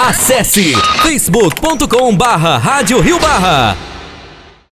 Acesse facebook.com barra Rádio Rio Barra.